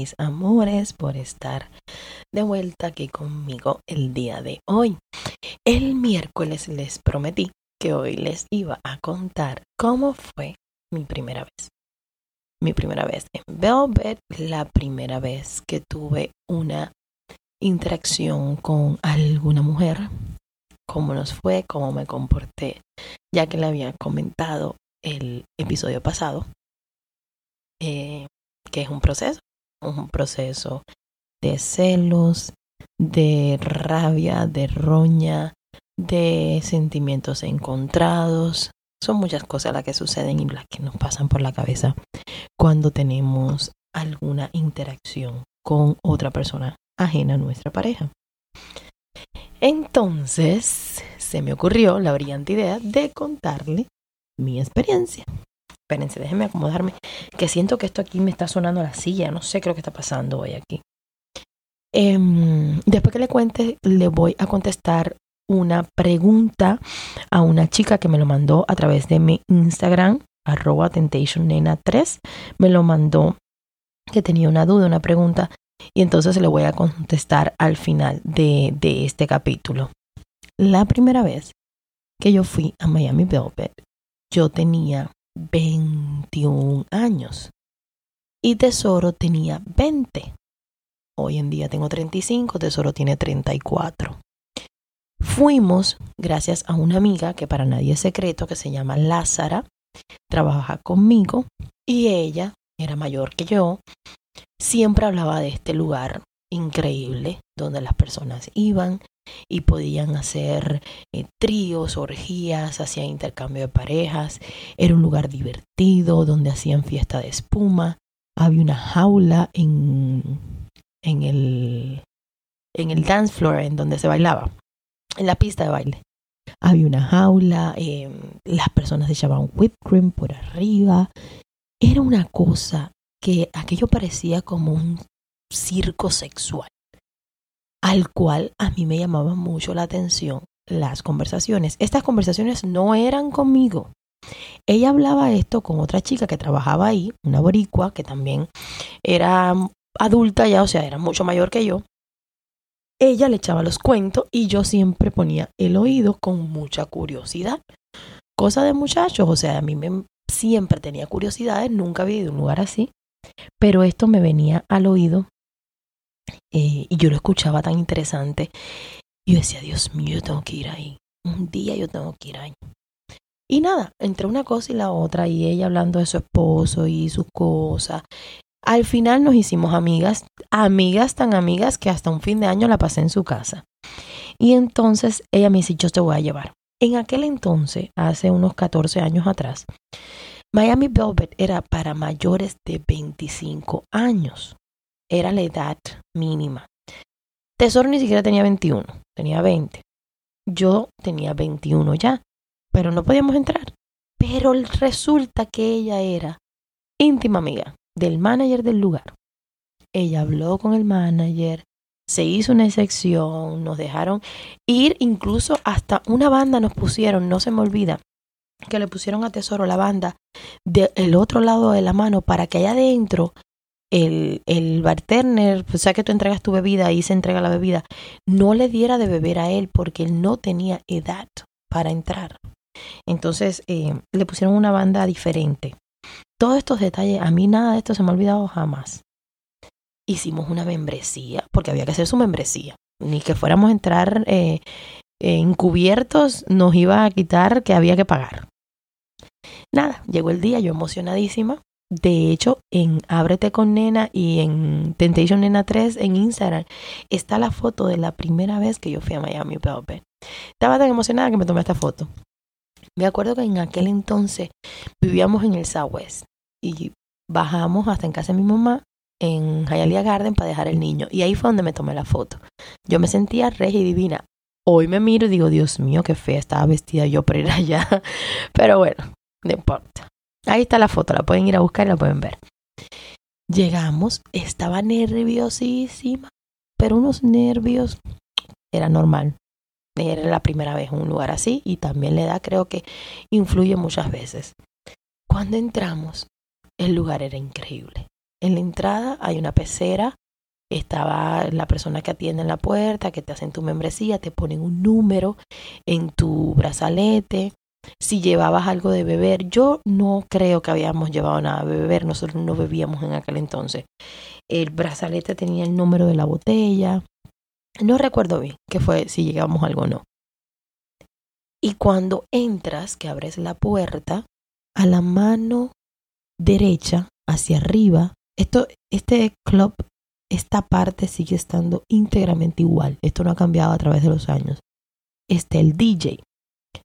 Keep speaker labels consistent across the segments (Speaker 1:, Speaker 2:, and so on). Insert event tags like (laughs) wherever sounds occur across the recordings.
Speaker 1: Mis amores por estar de vuelta aquí conmigo el día de hoy. El miércoles les prometí que hoy les iba a contar cómo fue mi primera vez. Mi primera vez en Velvet, la primera vez que tuve una interacción con alguna mujer, cómo nos fue, cómo me comporté, ya que le había comentado el episodio pasado, eh, que es un proceso, un proceso de celos, de rabia, de roña, de sentimientos encontrados. Son muchas cosas las que suceden y las que nos pasan por la cabeza cuando tenemos alguna interacción con otra persona ajena a nuestra pareja. Entonces se me ocurrió la brillante idea de contarle mi experiencia. Espérense, déjenme acomodarme, que siento que esto aquí me está sonando la silla, no sé qué lo que está pasando hoy aquí. Em, después que le cuente, le voy a contestar una pregunta a una chica que me lo mandó a través de mi Instagram, arroba temptationnena3. Me lo mandó que tenía una duda, una pregunta, y entonces le voy a contestar al final de, de este capítulo. La primera vez que yo fui a Miami Velvet, yo tenía 21 años y Tesoro tenía 20. Hoy en día tengo 35, Tesoro tiene 34. Fuimos gracias a una amiga que para nadie es secreto, que se llama Lázara, trabaja conmigo y ella era mayor que yo. Siempre hablaba de este lugar increíble donde las personas iban y podían hacer eh, tríos, orgías, hacían intercambio de parejas. Era un lugar divertido donde hacían fiesta de espuma. Había una jaula en en el, en el dance floor, en donde se bailaba, en la pista de baile. Había una jaula, em, las personas echaban whipped cream por arriba. Era una cosa que aquello parecía como un circo sexual, al cual a mí me llamaba mucho la atención las conversaciones. Estas conversaciones no eran conmigo. Ella hablaba esto con otra chica que trabajaba ahí, una boricua que también era adulta ya, o sea, era mucho mayor que yo, ella le echaba los cuentos y yo siempre ponía el oído con mucha curiosidad. Cosa de muchachos, o sea, a mí me, siempre tenía curiosidades, nunca había ido a un lugar así, pero esto me venía al oído eh, y yo lo escuchaba tan interesante. Y yo decía, Dios mío, yo tengo que ir ahí. Un día yo tengo que ir ahí. Y nada, entre una cosa y la otra, y ella hablando de su esposo y sus cosas, al final nos hicimos amigas, amigas tan amigas que hasta un fin de año la pasé en su casa. Y entonces ella me dice, yo te voy a llevar. En aquel entonces, hace unos 14 años atrás, Miami Velvet era para mayores de 25 años. Era la edad mínima. Tesoro ni siquiera tenía 21, tenía 20. Yo tenía 21 ya, pero no podíamos entrar. Pero resulta que ella era íntima amiga del manager del lugar. Ella habló con el manager, se hizo una excepción, nos dejaron ir, incluso hasta una banda nos pusieron, no se me olvida, que le pusieron a Tesoro la banda del otro lado de la mano para que allá adentro el, el bartender, pues sea que tú entregas tu bebida y se entrega la bebida, no le diera de beber a él porque él no tenía edad para entrar. Entonces eh, le pusieron una banda diferente todos estos detalles, a mí nada de esto se me ha olvidado jamás. Hicimos una membresía, porque había que hacer su membresía. Ni que fuéramos a entrar eh, encubiertos, nos iba a quitar que había que pagar. Nada, llegó el día, yo emocionadísima. De hecho, en Ábrete con Nena y en Temptation Nena 3 en Instagram está la foto de la primera vez que yo fui a Miami Velvet. Estaba tan emocionada que me tomé esta foto. Me acuerdo que en aquel entonces vivíamos en el Southwest y bajamos hasta en casa de mi mamá en Hialeah Garden para dejar el niño. Y ahí fue donde me tomé la foto. Yo me sentía regia y divina. Hoy me miro y digo, Dios mío, qué fea estaba vestida yo por ir allá. (laughs) Pero bueno, no importa. Ahí está la foto, la pueden ir a buscar y la pueden ver. Llegamos, estaba nerviosísima, pero unos nervios era normal. Era la primera vez en un lugar así y también la edad creo que influye muchas veces. Cuando entramos, el lugar era increíble. En la entrada hay una pecera, estaba la persona que atiende en la puerta, que te hacen tu membresía, te ponen un número en tu brazalete. Si llevabas algo de beber, yo no creo que habíamos llevado nada de beber, nosotros no bebíamos en aquel entonces. El brazalete tenía el número de la botella. No recuerdo bien qué fue, si llegábamos algo o no. Y cuando entras, que abres la puerta, a la mano derecha, hacia arriba, esto, este club, esta parte sigue estando íntegramente igual. Esto no ha cambiado a través de los años. Está el DJ.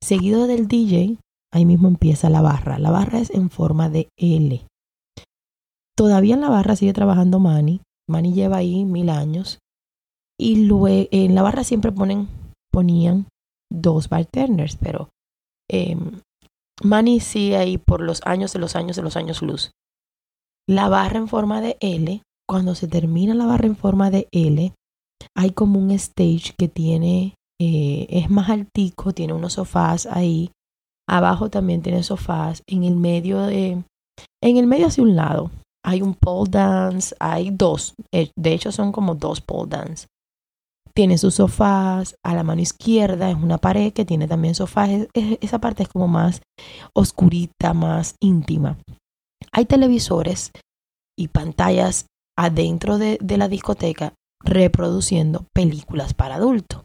Speaker 1: Seguido del DJ, ahí mismo empieza la barra. La barra es en forma de L. Todavía en la barra sigue trabajando Manny. Manny lleva ahí mil años. Y en la barra siempre ponen, ponían dos bartenders, pero eh, Manny sigue ahí por los años de los años de los años luz. La barra en forma de L, cuando se termina la barra en forma de L, hay como un stage que tiene, eh, es más altico, tiene unos sofás ahí. Abajo también tiene sofás. En el medio de, en el medio hacia un lado hay un pole dance, hay dos, eh, de hecho son como dos pole dance. Tiene sus sofás, a la mano izquierda es una pared que tiene también sofás, esa parte es como más oscurita, más íntima. Hay televisores y pantallas adentro de, la discoteca reproduciendo películas para adultos.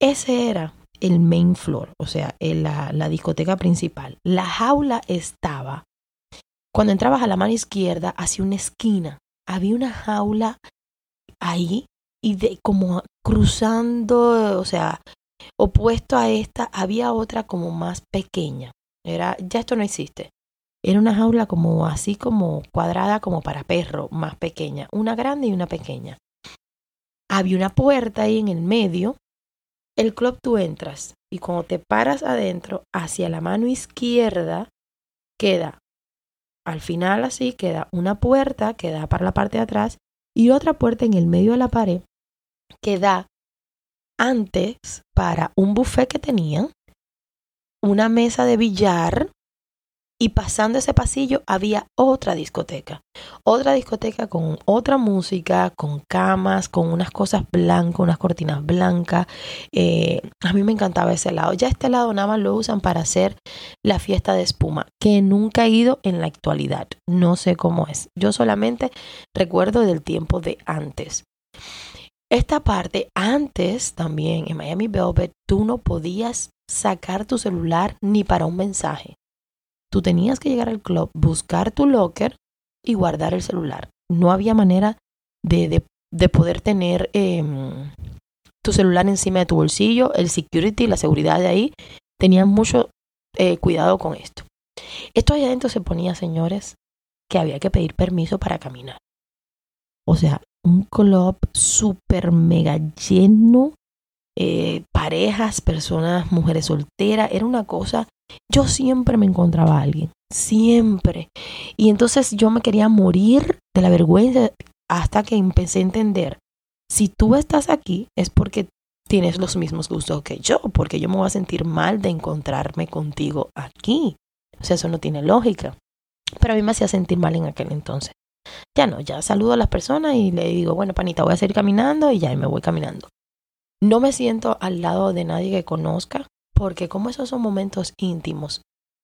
Speaker 1: Ese era el main floor, o sea, la, la discoteca principal. La jaula estaba cuando entrabas a la mano izquierda, hacia una esquina, había una jaula ahí y de como cruzando, o sea, opuesto a esta, había otra como más pequeña. Era, ya esto no existe. Era una jaula como así como cuadrada como para perro, más pequeña, una grande y una pequeña. Había una puerta ahí en el medio. El club tú entras y cuando te paras adentro, hacia la mano izquierda queda al final así queda una puerta que da para la parte de atrás y otra puerta en el medio de la pared que da antes para un buffet que tenían, una mesa de billar y pasando ese pasillo había otra discoteca. Otra discoteca con otra música, con camas, con unas cosas blancas, unas cortinas blancas. Eh, a mí me encantaba ese lado. Ya este lado nada más lo usan para hacer la fiesta de espuma, que nunca he ido en la actualidad. No sé cómo es. Yo solamente recuerdo del tiempo de antes. Esta parte, antes también en Miami Velvet, tú no podías sacar tu celular ni para un mensaje. Tú tenías que llegar al club, buscar tu locker y guardar el celular. No había manera de, de, poder tener em, tu celular encima de tu bolsillo. El security, la seguridad de ahí, tenían mucho eh, cuidado con esto. Esto allá adentro se ponía, señores, que había que pedir permiso para caminar. O sea, un club súper mega lleno, eh, parejas, personas, mujeres solteras, era una cosa yo siempre me encontraba a alguien, siempre. Y entonces yo me quería morir de la vergüenza hasta que empecé a entender, si tú estás aquí es porque tienes los mismos gustos que yo, porque yo me voy a sentir mal de encontrarme contigo aquí. O sea, eso no tiene lógica. Pero a mí me hacía sentir mal en aquel entonces. Ya no, ya saludo a las personas y le digo, bueno, panita, voy a seguir caminando y ya me voy caminando. No me siento al lado de nadie que conozca, porque como esos son momentos íntimos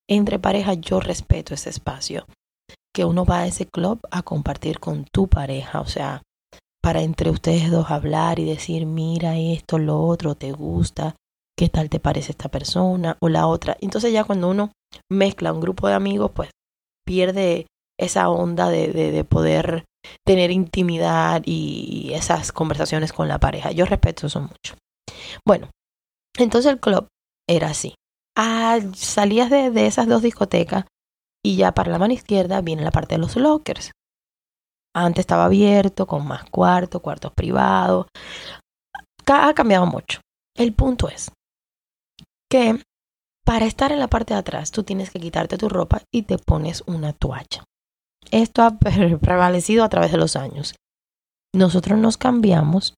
Speaker 1: entre parejas, yo respeto ese espacio. Que uno va a ese club a compartir con tu pareja, o sea, para entre ustedes dos hablar y decir, mira esto, lo otro, te gusta, qué tal te parece esta persona o la otra. Entonces ya cuando uno mezcla un grupo de amigos, pues pierde esa onda de, de, poder tener intimidad y esas conversaciones con la pareja. Yo respeto eso mucho. Bueno, entonces el club era así. Ah, salías de, de esas dos discotecas y ya para la mano izquierda viene la parte de los lockers. Antes estaba abierto, con más cuartos, cuartos privados. Ha cambiado mucho. El punto es que para estar en la parte de atrás, tú tienes que quitarte tu ropa y te pones una toalla. Esto ha (laughs) prevalecido a través de los años. Nosotros nos cambiamos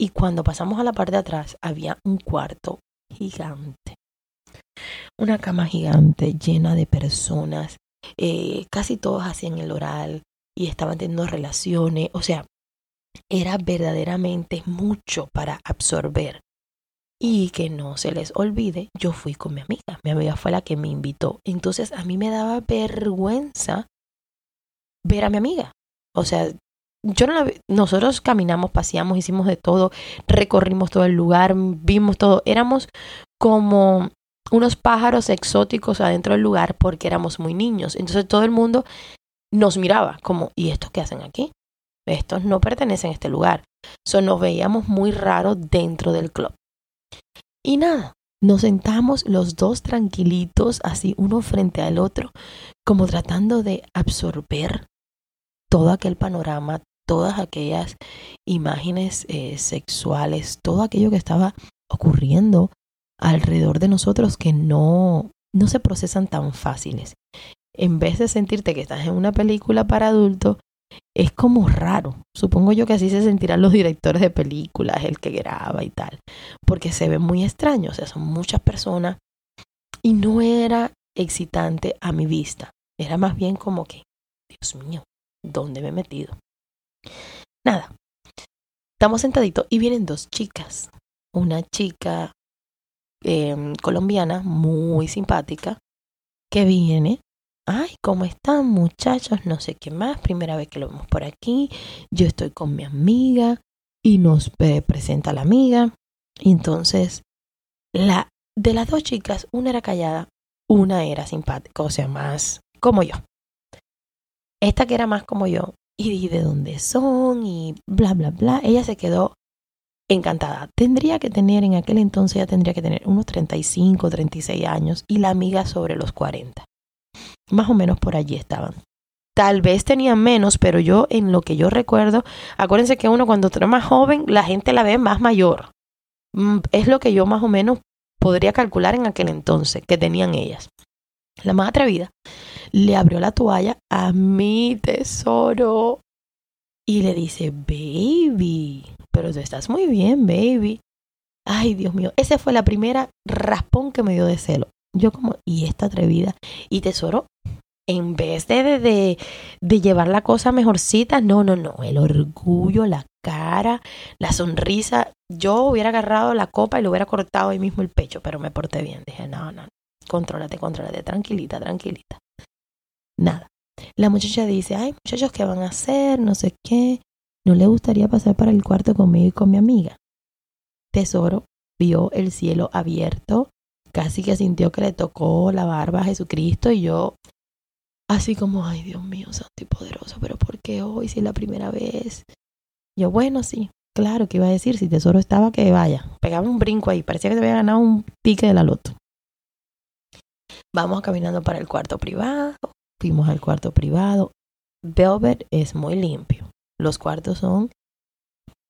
Speaker 1: y cuando pasamos a la parte de atrás había un cuarto gigante. Una cama gigante llena de personas. Eh, casi todos hacían el oral y estaban teniendo relaciones. O sea, era verdaderamente mucho para absorber. Y que no se les olvide, yo fui con mi amiga. Mi amiga fue la que me invitó. Entonces a mí me daba vergüenza ver a mi amiga. O sea, yo no nosotros caminamos, paseamos, hicimos de todo, recorrimos todo el lugar, vimos todo. Éramos como unos pájaros exóticos adentro del lugar porque éramos muy niños. Entonces todo el mundo nos miraba como, ¿y estos qué hacen aquí? Estos no pertenecen a este lugar. So, nos veíamos muy raros dentro del club. Y nada, nos sentamos los dos tranquilitos, así uno frente al otro, como tratando de absorber todo aquel panorama, todas aquellas imágenes eh, sexuales, todo aquello que estaba ocurriendo alrededor de nosotros que no, no se procesan tan fáciles. En vez de sentirte que estás en una película para adultos, es como raro. Supongo yo que así se sentirán los directores de películas, el que graba y tal, porque se ve muy extraño, o sea, son muchas personas y no era excitante a mi vista, era más bien como que, Dios mío, ¿dónde me he metido? Nada, estamos sentaditos y vienen dos chicas, una chica em, colombiana muy simpática que viene ay, ¿cómo están muchachos? No sé qué más, primera vez que lo vemos por aquí, yo estoy con mi amiga y nos eh, presenta la amiga. Y entonces, la, de las dos chicas, una era callada, una era simpática, o sea, más como yo. Esta que era más como yo, y de dónde son, y bla, bla, bla, ella se quedó encantada. Tendría que tener, en aquel entonces ya tendría que tener unos 35, 36 años, y la amiga sobre los 40. Más o menos por allí estaban. Tal vez tenían menos, pero yo en lo que yo recuerdo, acuérdense que uno cuando está más joven, la gente la ve más mayor. Mm, es lo que yo más o menos podría calcular en aquel entonces que tenían ellas. La más atrevida le abrió la toalla a mi tesoro y le dice, baby, pero tú estás muy bien, baby. Ay, Dios mío, esa fue la primera raspón que me dio de celo. Yo como, y esta atrevida. Y tesoro, en vez de, de, de, llevar la cosa mejorcita, no, no, no, el orgullo, la cara, la sonrisa. Yo hubiera agarrado la copa y le hubiera cortado ahí mismo el pecho, pero me porté bien. Dije, no, no, contrólate, contrólate, tranquilita, tranquilita. Nada. La muchacha dice, ay, muchachos, ¿qué van a hacer? No sé qué. ¿No le gustaría pasar para el cuarto conmigo y con mi amiga? Tesoro vio el cielo abierto, casi que sintió que le tocó la barba a Jesucristo y yo así como, ay Dios mío, santo y poderoso, pero ¿por qué hoy si es la primera vez? Yo, bueno, sí, claro, que iba a decir? Si tesoro estaba, que vaya. Pegaba un brinco ahí, parecía que se había ganado un pique de la loto. Vamos caminando para el cuarto privado, fuimos al cuarto privado. Velvet es muy limpio. Los cuartos son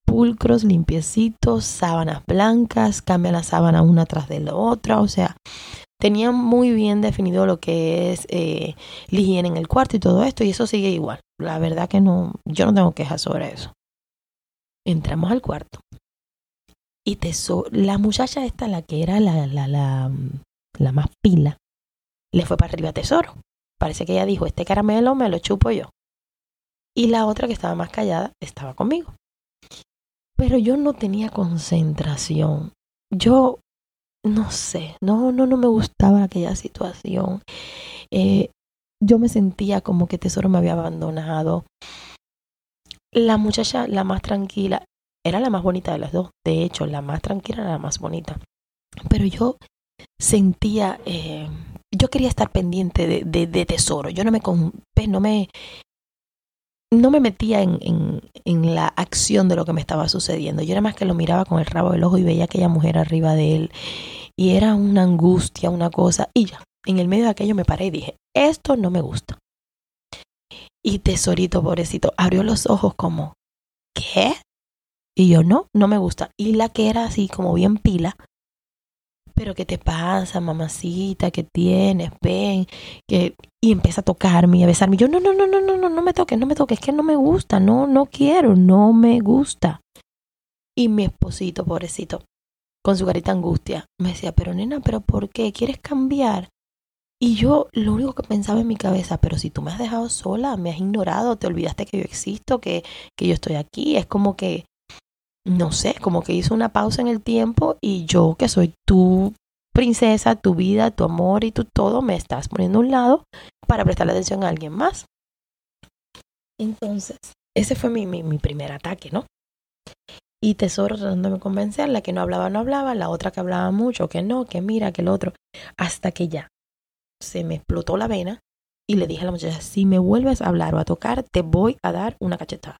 Speaker 1: pulcros, limpiecitos, sábanas blancas, cambia la sábana una tras de la otra, o sea, tenía muy bien definido lo que es eh, la higiene en el cuarto y todo esto, y eso sigue igual. La verdad que no, yo no tengo quejas sobre eso. Entramos al cuarto. Y la muchacha esta, la que era la, la, la, la más pila, le fue para arriba Tesoro. Parece que ella dijo, este caramelo me lo chupo yo. Y la otra que estaba más callada estaba conmigo. Pero yo no tenía concentración. Yo no sé, no, no, no me gustaba aquella situación. Eh, yo me sentía como que Tesoro me había abandonado. La muchacha, la más tranquila, era la más bonita de las dos. De hecho, la más tranquila era la más bonita. Pero yo sentía, eh, yo quería estar pendiente de, Tesoro. Yo no me, pues, no me, no me metía en, la acción de lo que me estaba sucediendo. Yo era más que lo miraba con el rabo del ojo y veía a aquella mujer arriba de él. Y era una angustia, una cosa. Y ya, en el medio de aquello me paré y dije, esto no me gusta. Y tesorito, pobrecito, abrió los ojos como, ¿qué? Y yo, no, no me gusta. Y la que era así como bien pila, pero ¿qué te pasa, mamacita? ¿Qué tienes? Ven. Que... Y empieza a tocarme y a besarme. Yo, no, no, no, no, no, no, no me toques, no me toques, es que no me gusta, no, no quiero, no me gusta. Y mi esposito, pobrecito, con su carita angustia, me decía, pero nena, ¿pero por qué? ¿Quieres cambiar? Y yo lo único que pensaba en mi cabeza, pero si tú me has dejado sola, me has ignorado, te olvidaste que yo existo, que, que yo estoy aquí, es como que, no sé, como que hizo una pausa en el tiempo y yo que soy tu princesa, tu vida, tu amor y tu todo, me estás poniendo a un lado para prestarle atención a alguien más. Entonces, ese fue mi, mi, mi primer ataque, ¿no? Y Tesoro tratando de convencerla que no hablaba, no hablaba, la otra que hablaba mucho, que no, que mira, que el otro, hasta que ya se me explotó la vena y le dije a la muchacha, si me vuelves a hablar o a tocar, te voy a dar una cachetada.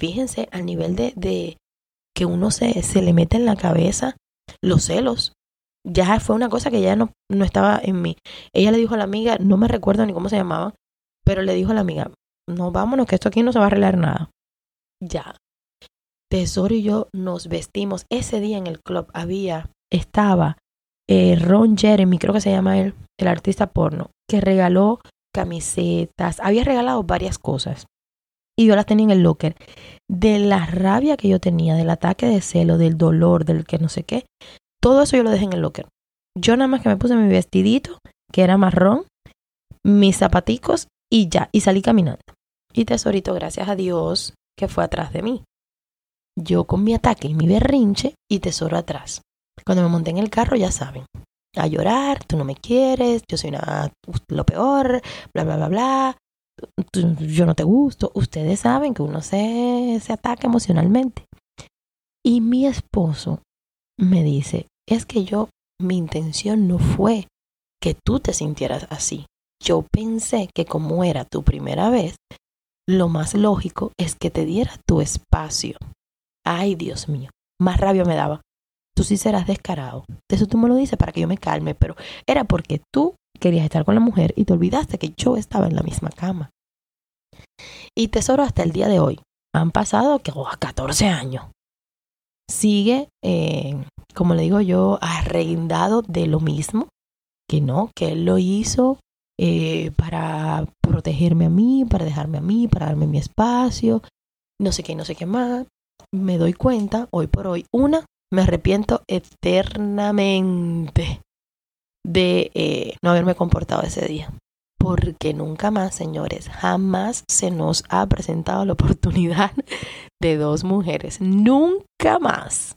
Speaker 1: Fíjense al nivel de, de que uno se, se le mete en la cabeza los celos. Ya fue una cosa que ya no, no estaba en mí. Ella le dijo a la amiga, no me recuerdo ni cómo se llamaba, pero le dijo a la amiga, no vámonos, que esto aquí no se va a arreglar nada. Ya. Tesoro y yo nos vestimos. Ese día en el club había, estaba eh, Ron Jeremy, creo que se llama él, el artista porno, que regaló camisetas, había regalado varias cosas. Y yo las tenía en el locker. De la rabia que yo tenía, del ataque de celo, del dolor, del que no sé qué, todo eso yo lo dejé en el locker. Yo nada más que me puse mi vestidito, que era marrón, mis zapaticos y ya, y salí caminando. Y tesorito, gracias a Dios, que fue atrás de mí. Yo con mi ataque y mi berrinche y tesoro atrás. Cuando me monté en el carro, ya saben, a llorar, tú no me quieres, yo soy una, lo peor, bla, bla, bla, bla, yo no te gusto. Ustedes saben que uno se, se ataca emocionalmente. Y mi esposo me dice, es que yo, mi intención no fue que tú te sintieras así. Yo pensé que como era tu primera vez, lo más lógico es que te diera tu espacio. Ay, Dios mío, más rabia me daba tú sí serás descarado. Eso tú me lo dices para que yo me calme, pero era porque tú querías estar con la mujer y te olvidaste que yo estaba en la misma cama. Y tesoro hasta el día de hoy. Han pasado que, 14 años. Sigue, eh, como le digo yo, arrendado de lo mismo. Que no, que él lo hizo eh, para protegerme a mí, para dejarme a mí, para darme mi espacio, no sé qué, no sé qué más. Me doy cuenta, hoy por hoy, una, me arrepiento eternamente de eh, no haberme comportado ese día. Porque nunca más, señores, jamás se nos ha presentado la (laughs) oportunidad de dos mujeres. Nunca más.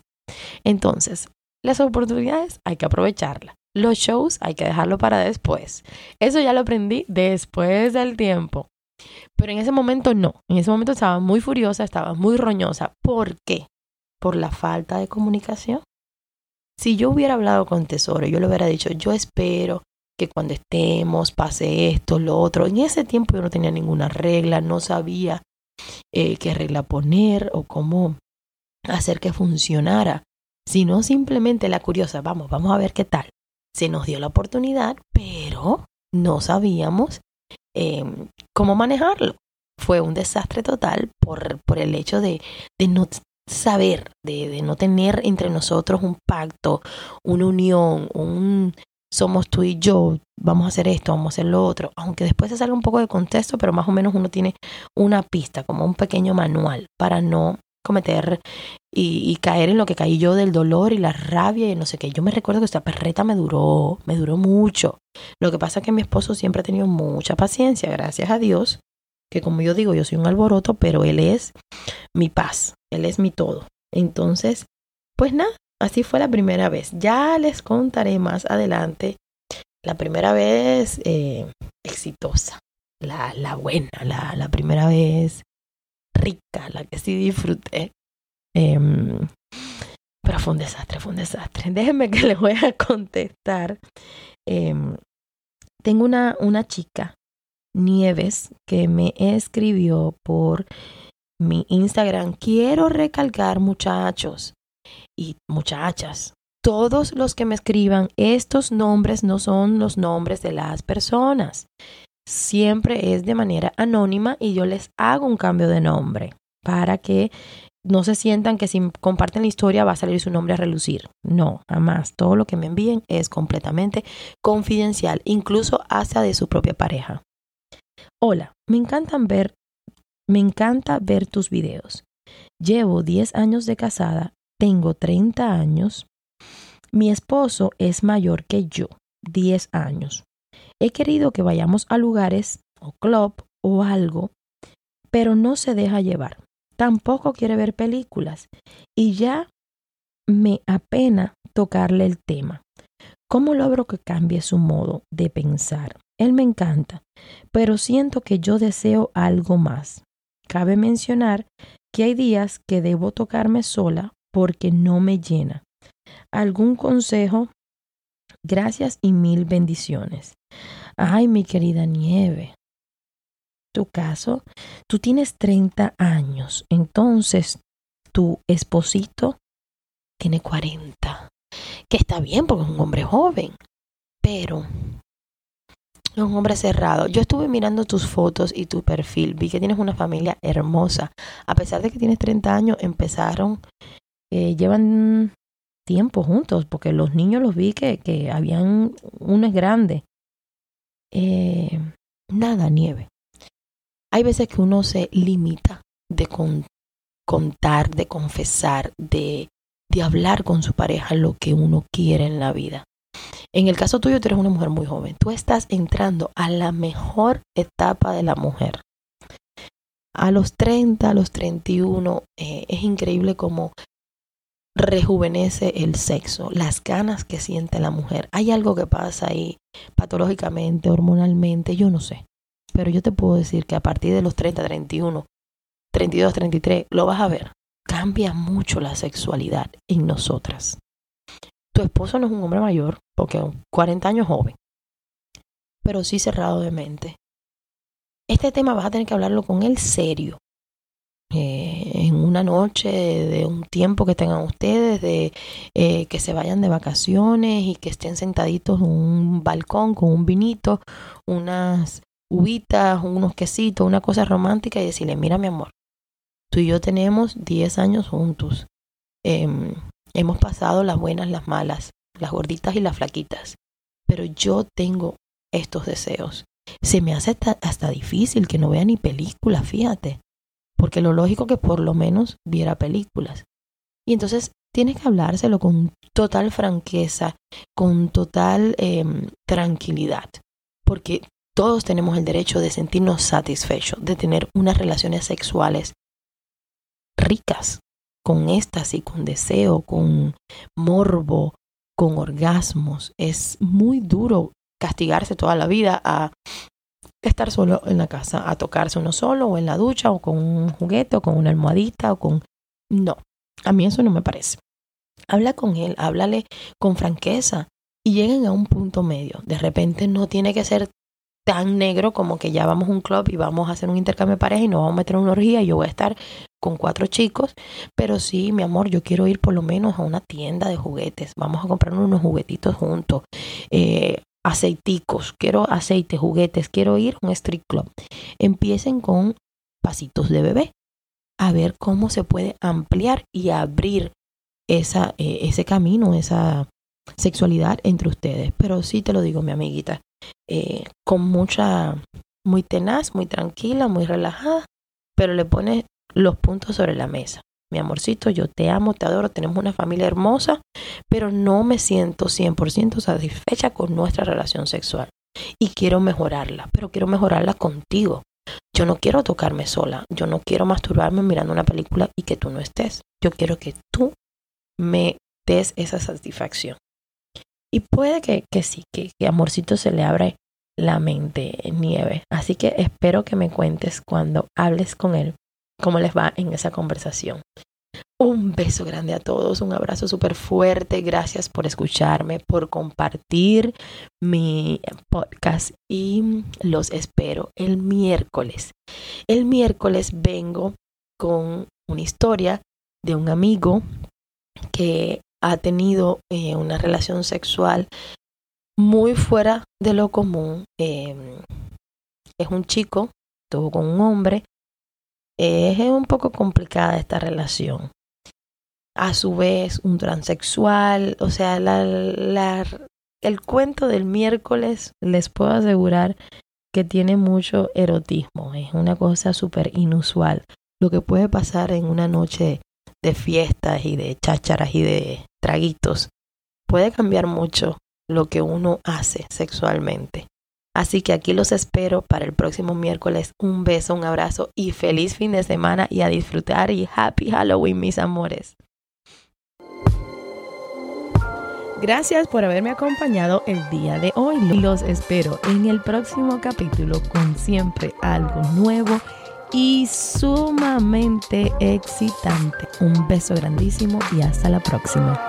Speaker 1: Entonces, las oportunidades hay que aprovecharlas. Los shows hay que dejarlo para después. Eso ya lo aprendí después del tiempo. Pero en ese momento no. En ese momento estaba muy furiosa, estaba muy roñosa. ¿Por qué? por la falta de comunicación. Si yo hubiera hablado con Tesoro, yo le hubiera dicho, yo espero que cuando estemos pase esto, lo otro. En ese tiempo yo no tenía ninguna regla, no sabía eh, qué regla poner o cómo hacer que funcionara, sino simplemente la curiosa, vamos, vamos a ver qué tal. Se nos dio la oportunidad, pero no sabíamos em, cómo manejarlo. Fue un desastre total por, por el hecho de, de no saber, de, no tener entre nosotros un pacto, una unión, un somos tú y yo, vamos a hacer esto, vamos a hacer lo otro, aunque después se salga un poco de contexto, pero más o menos uno tiene una pista, como un pequeño manual para no cometer y, caer en lo que caí yo del dolor y la rabia y no sé qué. Yo me recuerdo que esta perreta me duró, me duró mucho. Lo que pasa es que mi esposo siempre ha tenido mucha paciencia, gracias a Dios, que como yo digo, yo soy un alboroto, pero él es mi paz, él es mi todo. Entonces, pues nada, así fue la primera vez. Ya les contaré más adelante la primera vez eh, exitosa, la, la buena, la, la, primera vez rica, la que sí disfruté. Em, pero fue un desastre, fue un desastre. (laughs) Déjenme que les voy a contestar. Em, tengo una, una chica Nieves que me escribió por mi Instagram. Quiero recalcar muchachos y muchachas. Todos los que me escriban, estos nombres no son los nombres de las personas. siempre es de manera anónima y yo les hago un cambio de nombre para que no se sientan que si comparten la historia va a salir su nombre a relucir. No, jamás. Todo lo que me envíen es completamente confidencial, incluso hasta de su propia pareja. Hola, me encantan ver, me encanta ver tus videos. Llevo 10 años de casada, tengo 30 años. Mi esposo es mayor que yo, 10 años. He querido que vayamos a lugares o club o algo, pero no se deja llevar tampoco quiere ver películas y ya me apena tocarle el tema. ¿Cómo logro que cambie su modo de pensar? Él me encanta, pero siento que yo deseo algo más. Cabe mencionar que hay días que debo tocarme sola porque no me llena. ¿Algún consejo? Gracias y mil bendiciones. Ay, mi querida Nieve, tu caso, tú tienes 30 años, entonces tu esposito tiene 40, que está bien porque es un hombre joven, pero es un hombre cerrado. Yo estuve mirando tus fotos y tu perfil, vi que tienes una familia hermosa. A pesar de que tienes 30 años, empezaron, eh, llevan tiempo juntos, porque los niños los vi que, que habían, uno es grande. Eh, nada, nieve. Hay veces que uno se limita de contar, de confesar, de, de hablar con su pareja lo que uno quiere en la vida. En el caso tuyo, tú eres una mujer muy joven. Tú estás entrando a la mejor etapa de la mujer. A los 30, a los 31, eh, es increíble cómo rejuvenece el sexo, las ganas que siente la mujer. Hay algo que pasa ahí patológicamente, hormonalmente, yo no sé. Pero yo te puedo decir que a partir de los 30, 31, 32, 33, lo vas a ver. Cambia mucho la sexualidad en nosotras. Tu esposo no es un hombre mayor, porque es 40 años joven, pero sí cerrado de mente. Este tema vas a tener que hablarlo con él serio. Eh, en una noche de un tiempo que tengan ustedes, de eh, que se vayan de vacaciones y que estén sentaditos en un balcón con un vinito, unas uvitas, unos quesitos, una cosa romántica y decirle, mira mi amor, tú y yo tenemos 10 años juntos. Em, hemos pasado las buenas, las malas, las gorditas y las flaquitas, pero yo tengo estos deseos. Se me hace hasta, difícil que no vea ni películas, fíjate, porque lo lógico que por lo menos viera películas. Y entonces tienes que hablárselo con total franqueza, con total em, tranquilidad, porque todos tenemos el derecho de sentirnos satisfechos, de tener unas relaciones sexuales ricas, con éxtasis, con deseo, con morbo, con orgasmos. Es muy duro castigarse toda la vida a estar solo en la casa, a tocarse uno solo o en la ducha o con un juguete o con una almohadita o con... No, a mí eso no me parece. Habla con él, háblale con franqueza y lleguen a un punto medio. De repente no tiene que ser tan negro como que ya vamos a un club y vamos a hacer un intercambio de pareja y nos vamos a meter en una orgía y yo voy a estar con cuatro chicos, pero sí, mi amor, yo quiero ir por lo menos a una tienda de juguetes, vamos a comprar unos juguetitos juntos, eh, aceiticos, quiero aceite, juguetes, quiero ir a un street club. Empiecen con pasitos de bebé, a ver cómo se puede ampliar y abrir esa, eh, ese camino, esa sexualidad entre ustedes. Pero sí te lo digo, mi amiguita, eh, con mucha, muy tenaz, muy tranquila, muy relajada, pero le pone los puntos sobre la mesa. Mi amorcito, yo te amo, te adoro, tenemos una familia hermosa, pero no me siento 100% satisfecha con nuestra relación sexual. Y quiero mejorarla, pero quiero mejorarla contigo. Yo no quiero tocarme sola, yo no quiero masturbarme mirando una película y que tú no estés. Yo quiero que tú me des esa satisfacción. Y puede que, sí, que, que, amorcito se le abra la mente nieve. Así que espero que me cuentes cuando hables con él cómo les va en esa conversación. Un beso grande a todos, un abrazo súper fuerte. Gracias por escucharme, por compartir mi podcast y los espero el miércoles. El miércoles vengo con una historia de un amigo que ha tenido eh, una relación sexual muy fuera de lo común. Em, es un chico, estuvo con un hombre. Es un poco complicada esta relación. A su vez, un transexual, o sea, el cuento del miércoles, les puedo asegurar que tiene mucho erotismo. Es una cosa súper inusual. Lo que puede pasar en una noche de fiestas y de chácharas y de traguitos puede cambiar mucho lo que uno hace sexualmente. Así que aquí los espero para el próximo miércoles. Un beso, un abrazo y feliz fin de semana y a disfrutar y happy Halloween, mis amores. Gracias por haberme acompañado el día de hoy. Los espero en el próximo capítulo con siempre algo nuevo y sumamente excitante. Un beso grandísimo y hasta la próxima.